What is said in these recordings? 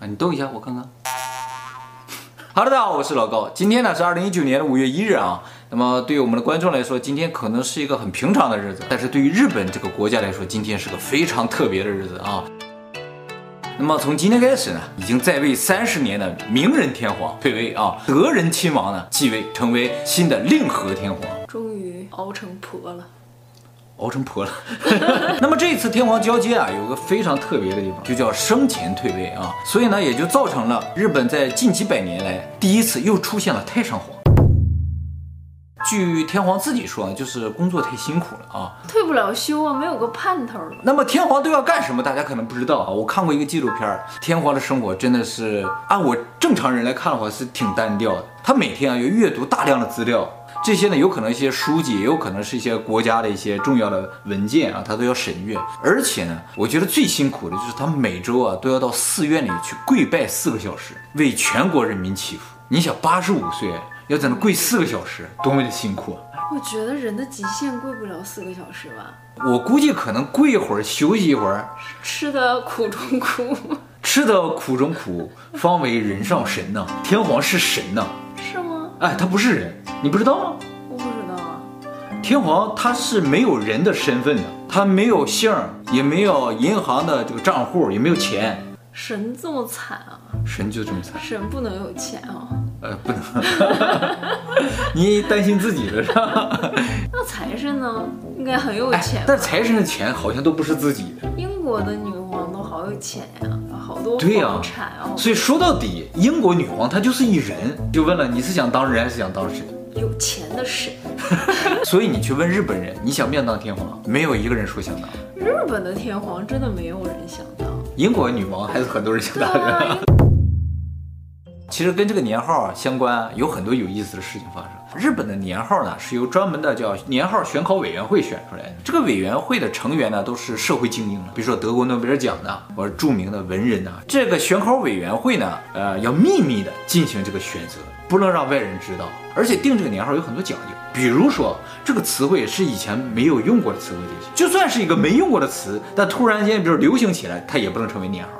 啊，你动一下，我看看。哈喽，大家好，我是老高。今天呢是二零一九年的五月一日啊。那么对于我们的观众来说，今天可能是一个很平常的日子，但是对于日本这个国家来说，今天是个非常特别的日子啊。那么从今天开始呢，已经在位三十年的明仁天皇退位啊，德仁亲王呢继位，成为新的令和天皇。终于熬成婆了。熬成婆了。那么这一次天皇交接啊，有个非常特别的地方，就叫生前退位啊，所以呢，也就造成了日本在近几百年来第一次又出现了太上皇。据天皇自己说，就是工作太辛苦了啊，退不了休啊，没有个盼头。那么天皇都要干什么？大家可能不知道啊。我看过一个纪录片，天皇的生活真的是按我正常人来看的话是挺单调的。他每天啊要阅读大量的资料。这些呢，有可能一些书籍，也有可能是一些国家的一些重要的文件啊，他都要审阅。而且呢，我觉得最辛苦的就是他每周啊都要到寺院里去跪拜四个小时，为全国人民祈福。你想，八十五岁要在那跪四个小时，多么的辛苦啊！我觉得人的极限跪不了四个小时吧。我估计可能跪一会儿，休息一会儿。吃的苦中苦，吃的苦中苦，方为人上神呐。天皇是神呐。是吗？哎，他不是人。你不知道吗？我不知道啊。天皇他是没有人的身份的，他没有姓，也没有银行的这个账户，也没有钱。神这么惨啊？神就这么惨？神不能有钱啊？呃，不能。你担心自己的是吧？那财神呢？应该很有钱。但财神的钱好像都不是自己的。英国的女皇都好有钱呀，好多对呀。所以说到底，英国女皇她就是一人。就问了，你是想当人还是想当神？有钱的神，所以你去问日本人，你想不想当天皇？没有一个人说想当。日本的天皇真的没有人想当。英国女王还是很多人想当的。其实跟这个年号啊相关，有很多有意思的事情发生。日本的年号呢是由专门的叫年号选考委员会选出来的。这个委员会的成员呢都是社会精英，比如说得过诺贝尔奖的或者著名的文人呐。这个选考委员会呢，呃，要秘密的进行这个选择，不能让外人知道。而且定这个年号有很多讲究，比如说这个词汇是以前没有用过的词汇就行，就算是一个没用过的词，但突然间比如流行起来，它也不能成为年号。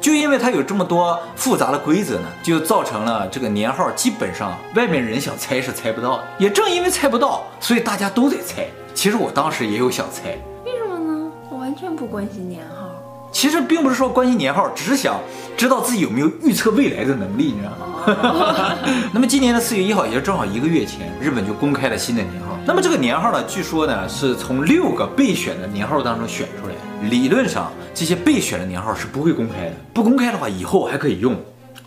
就因为它有这么多复杂的规则呢，就造成了这个年号基本上外面人想猜是猜不到的。也正因为猜不到，所以大家都在猜。其实我当时也有想猜，为什么呢？我完全不关心年号。其实并不是说关心年号，只是想知道自己有没有预测未来的能力，你知道吗？那么今年的四月一号，也就正好一个月前，日本就公开了新的年号。那么这个年号呢，据说呢是从六个备选的年号当中选出来的。理论上，这些备选的年号是不会公开的。不公开的话，以后还可以用。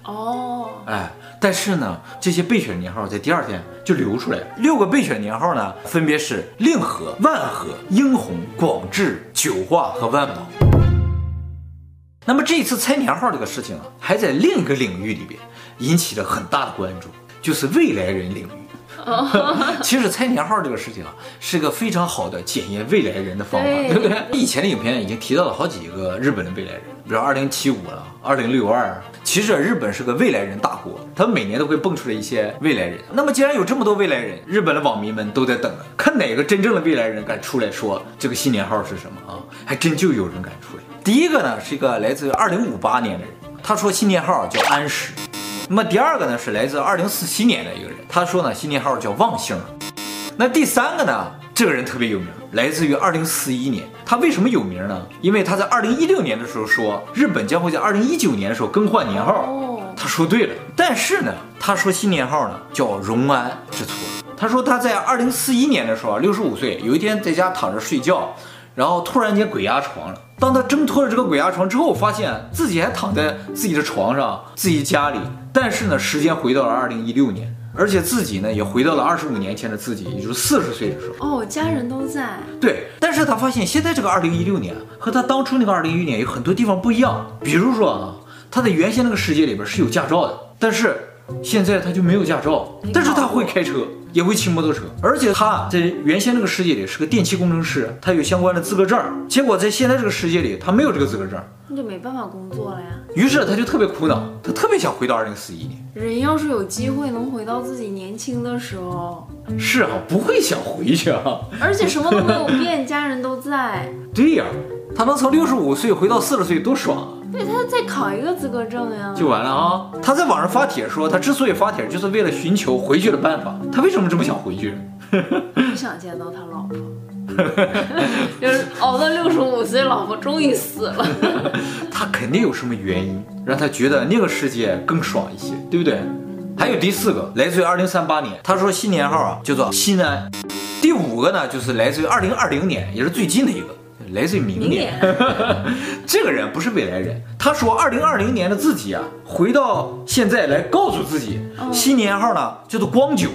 哦，哎，但是呢，这些备选年号在第二天就流出来了。六个备选年号呢，分别是令和、万和、英弘、广治、久化和万保。那么这一次猜年号这个事情啊，还在另一个领域里边引起了很大的关注，就是未来人领域。其实猜年号这个事情啊，是个非常好的检验未来人的方法，对，对不对？以前的影片已经提到了好几个日本的未来人，比如二零七五了，二零六二。其实日本是个未来人大国，他们每年都会蹦出来一些未来人。那么既然有这么多未来人，日本的网民们都在等着，看哪个真正的未来人敢出来说这个新年号是什么啊？还真就有人敢出来。第一个呢，是一个来自于二零五八年的人，他说新年号叫安时。那么第二个呢，是来自二零四七年的一个人，他说呢新年号叫望星。那第三个呢，这个人特别有名，来自于二零四一年。他为什么有名呢？因为他在二零一六年的时候说日本将会在二零一九年的时候更换年号，他说对了。但是呢，他说新年号呢叫荣安，是错。他说他在二零四一年的时候，六十五岁，有一天在家躺着睡觉，然后突然间鬼压床了。当他挣脱了这个鬼压床之后，发现自己还躺在自己的床上，自己家里。但是呢，时间回到了二零一六年，而且自己呢也回到了二十五年前的自己，也就是四十岁的时候。哦，家人都在。对，但是他发现现在这个二零一六年和他当初那个二零一六年有很多地方不一样。比如说啊，他在原先那个世界里边是有驾照的，但是现在他就没有驾照，但是他会开车。也会骑摩托车，而且他在原先这个世界里是个电气工程师，他有相关的资格证。结果在现在这个世界里，他没有这个资格证，那就没办法工作了呀。于是他就特别苦恼，他特别想回到二零四一年。人要是有机会能回到自己年轻的时候，是啊，不会想回去啊。而且什么都没有变，家人都在。对呀，他能从六十五岁回到四十岁，多爽啊！对，他再考一个资格证呀，就完了啊！他在网上发帖说，他之所以发帖，就是为了寻求回去的办法。他为什么这么想回去？不想见到他老婆，就是熬到六十五岁，老婆终于死了。他肯定有什么原因，让他觉得那个世界更爽一些，对不对？还有第四个，来自于二零三八年，他说新年号啊叫做新安。第五个呢，就是来自于二零二零年，也是最近的一个，来自于明年。这个人不是未来人，他说二零二零年的自己啊，回到现在来告诉自己，哦、新年号呢叫做光九。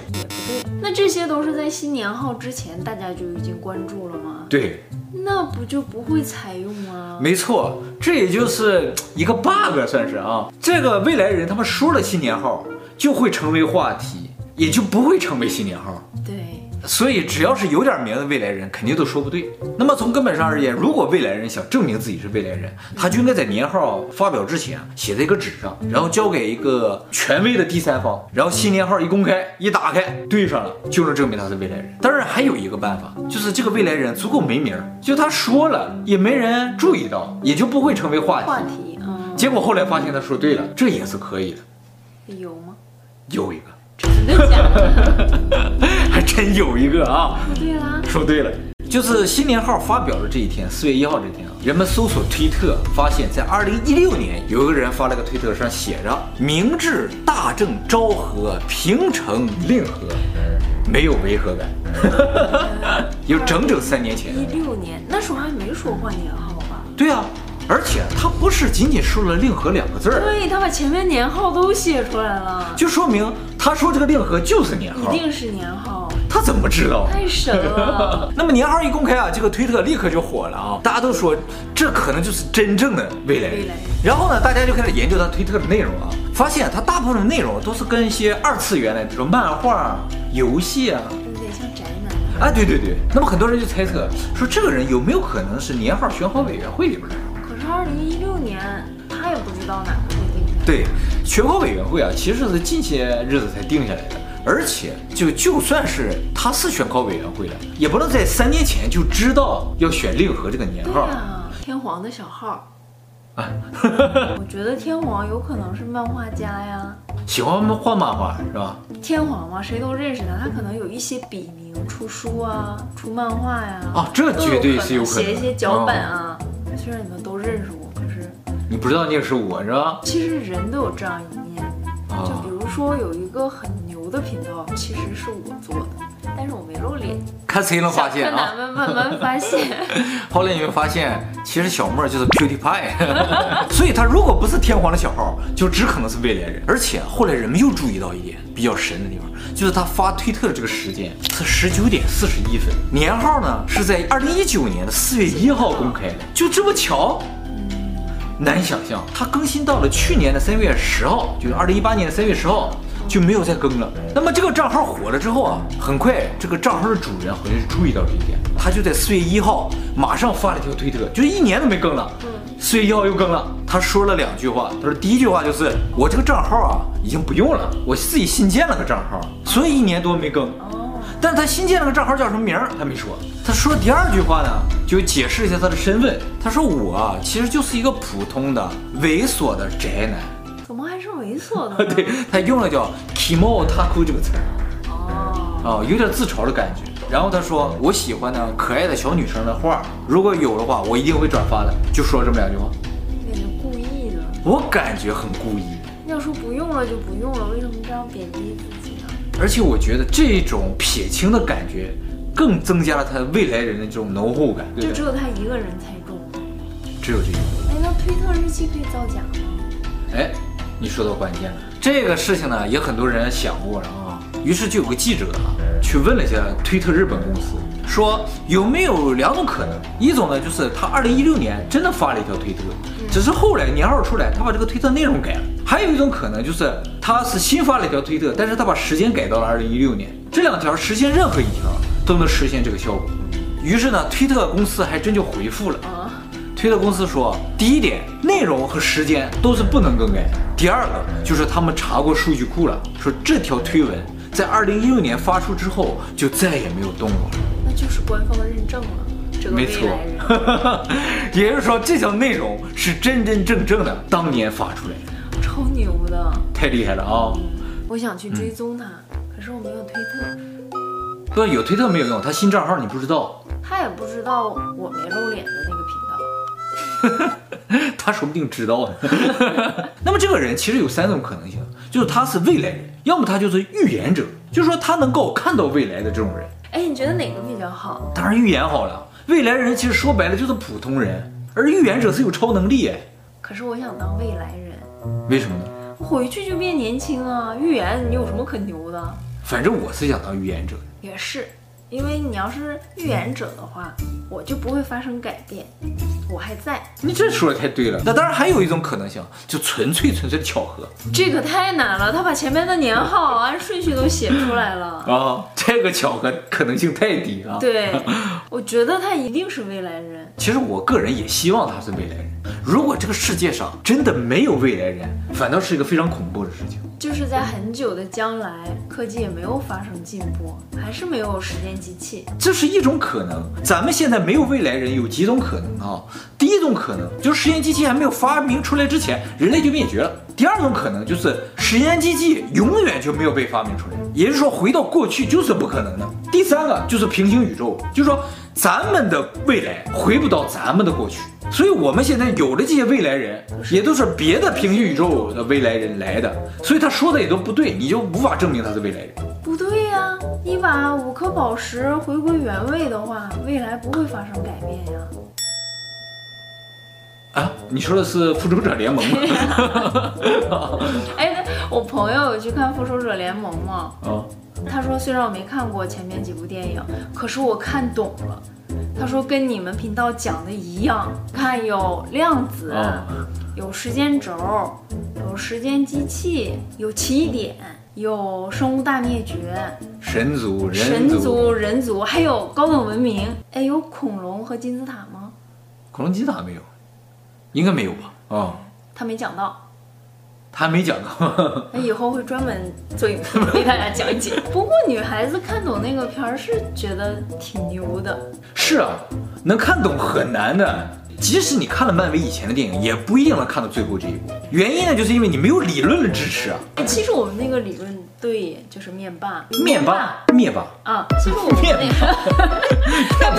那这些都是在新年号之前大家就已经关注了吗？对。那不就不会采用吗？没错，这也就是一个 bug，算是啊。这个未来人他们说了新年号。就会成为话题，也就不会成为新年号。对，所以只要是有点名的未来人，肯定都说不对。那么从根本上而言，如果未来人想证明自己是未来人，他就应该在年号发表之前写在一个纸上，然后交给一个权威的第三方，然后新年号一公开一打开对上了，就能证明他是未来人。当然还有一个办法，就是这个未来人足够没名，就他说了也没人注意到，也就不会成为话题。话题，嗯。结果后来发现他说对了，这也是可以的。有吗？有一个，真的假的？还真有一个啊！说对了，说对了，就是新年号发表的这一天，四月一号这天啊，人们搜索推特，发现，在二零一六年，有一个人发了个推特，上写着“明治、大正、昭和、平成、令和”，没有违和感，有整整三年前。一六年那时候还没说换年号吧？对啊。而且他不是仅仅说了“令和”两个字儿，对，他把前面年号都写出来了，就说明他说这个“令和”就是年号，一定是年号。他怎么知道？太神了。那么年号一公开啊，这个推特立刻就火了啊，大家都说这可能就是真正的未来人。然后呢，大家就开始研究他推特的内容啊，发现他大部分的内容都是跟一些二次元的，比如说漫画、游戏啊，有点像宅男。啊，对对对。那么很多人就猜测说，这个人有没有可能是年号选好委员会里边的？可是二零一六年，他也不知道哪个会定。对，选好委员会啊，其实是近些日子才定下来的。而且，就就算是他是选考委员会的，也不能在三年前就知道要选令和这个年号。对啊，天皇的小号。啊，我觉得天皇有可能是漫画家呀，喜欢画漫画是吧？天皇嘛，谁都认识他，他可能有一些笔名，出书啊，出漫画呀。啊，这绝对是有可能。写一些脚本啊。哦虽然你们都认识我，可是你不知道那个是我是吧？其实人都有这样一面，就比如说有一个很牛的频道，其实是我做的，但是我没露脸，看谁能发现啊？慢慢慢慢发现。后来你会发现，其实小莫就是 PewDiePie，所以他如果不是天皇的小号，就只可能是未来人。而且后来人们又注意到一点比较神的地方，就是他发推特的这个时间是十九点四十一分，年号呢是在二零一九年的四月一号公开的，就这么巧。难以想象，他更新到了去年的三月十号，就是二零一八年的三月十号就没有再更了。那么这个账号火了之后啊，很快这个账号的主人好像是注意到这一点，他就在四月一号马上发了一条推特，就一年都没更了。四月一号又更了，他说了两句话，他说第一句话就是我这个账号啊已经不用了，我自己新建了个账号，所以一年多没更。但是他新建了个账号叫什么名儿，他没说。他说第二句话呢，就解释一下他的身份。他说我啊，其实就是一个普通的猥琐的宅男。怎么还是猥琐的？对，他用了叫 “kimo taku” 这个词儿。哦。哦，有点自嘲的感觉。然后他说我喜欢呢可爱的小女生的画，如果有的话，我一定会转发的。就说了这么两句话。有点故意的。我感觉很故意。要说不用了就不用了，为什么这样贬低自己呢？而且我觉得这种撇清的感觉，更增加了他未来人的这种浓厚感。对对，就只有他一个人才中，只有这一个。哎，那推特日期可以造假吗？哎，你说到关键了。这个事情呢，也很多人想过了啊。于是就有个记者啊，去问了一下推特日本公司，说有没有两种可能，一种呢就是他二零一六年真的发了一条推特，只是后来年号出来，他把这个推特内容改了。还有一种可能就是。他是新发了一条推特，但是他把时间改到了二零一六年。这两条实现任何一条都能实现这个效果。于是呢，推特公司还真就回复了。推特公司说，第一点，内容和时间都是不能更改。第二个就是他们查过数据库了，说这条推文在二零一六年发出之后就再也没有动过。那就是官方认证了。这个没错未来人，也就是说，这条内容是真真正正的当年发出来的，超牛的。太厉害了啊！我想去追踪他，可是我没有推特，对，有推特没有用，他新账号你不知道，他也不知道我没露脸的那个。他说不定知道呢。那么这个人其实有三种可能性，就是他是未来人，要么他就是预言者，就是说他能够看到未来的这种人。哎，你觉得哪个比较好？当然预言好了，未来人其实说白了就是普通人，而预言者是有超能力哎。可是我想当未来人，为什么呢？回去就变年轻啊！预言你有什么可牛的？反正我是想当预言者。也是，因为你要是预言者的话，我就不会发生改变，我还在。你这说的太对了。那当然还有一种可能性，就纯粹纯粹的巧合这可太难了，他把前面的年号按顺序都写出来了。啊，这个巧合可能性太低了。对，我觉得他一定是未来人。其实我个人也希望他是未来人。如果这个世界上真的没有未来人，反倒是一个非常恐怖的事情。就是在很久的将来，科技也没有发生进步，还是没有时间机器。这是一种可能。咱们现在没有未来人，有几种可能啊？第一种可能就是实验机器还没有发明出来之前，人类就灭绝了。第二种可能就是实验机器永远就没有被发明出来，也就是说回到过去就是不可能的。第三个就是平行宇宙，就是说咱们的未来回不到咱们的过去。所以我们现在有的这些未来人，也都是别的平行宇宙的未来人来的，所以他说的也都不对，你就无法证明他是未来人。你把五颗宝石回归原位的话，未来不会发生改变呀。啊，你说的是复仇者联盟吗？哎，我朋友有去看复仇者联盟吗？啊，他说虽然我没看过前面几部电影，可是我看懂了。他说跟你们频道讲的一样，看有量子，哦、有时间轴，有时间机器，有起点，有生物大灭绝，神族、人族、神族、人族，还有高等文明。哎，有恐龙和金字塔吗？恐龙金字塔没有，应该没有吧？啊、哦，他没讲到。他没讲到，那以后会专门做影片给大家讲解。不过女孩子看懂那个片儿是觉得挺牛的。是啊，能看懂很难的。即使你看了漫威以前的电影，也不一定能看到最后这一步。原因呢，就是因为你没有理论的支持啊。其实我们那个理论对，就是灭霸。灭霸，灭霸啊！其实我们那个，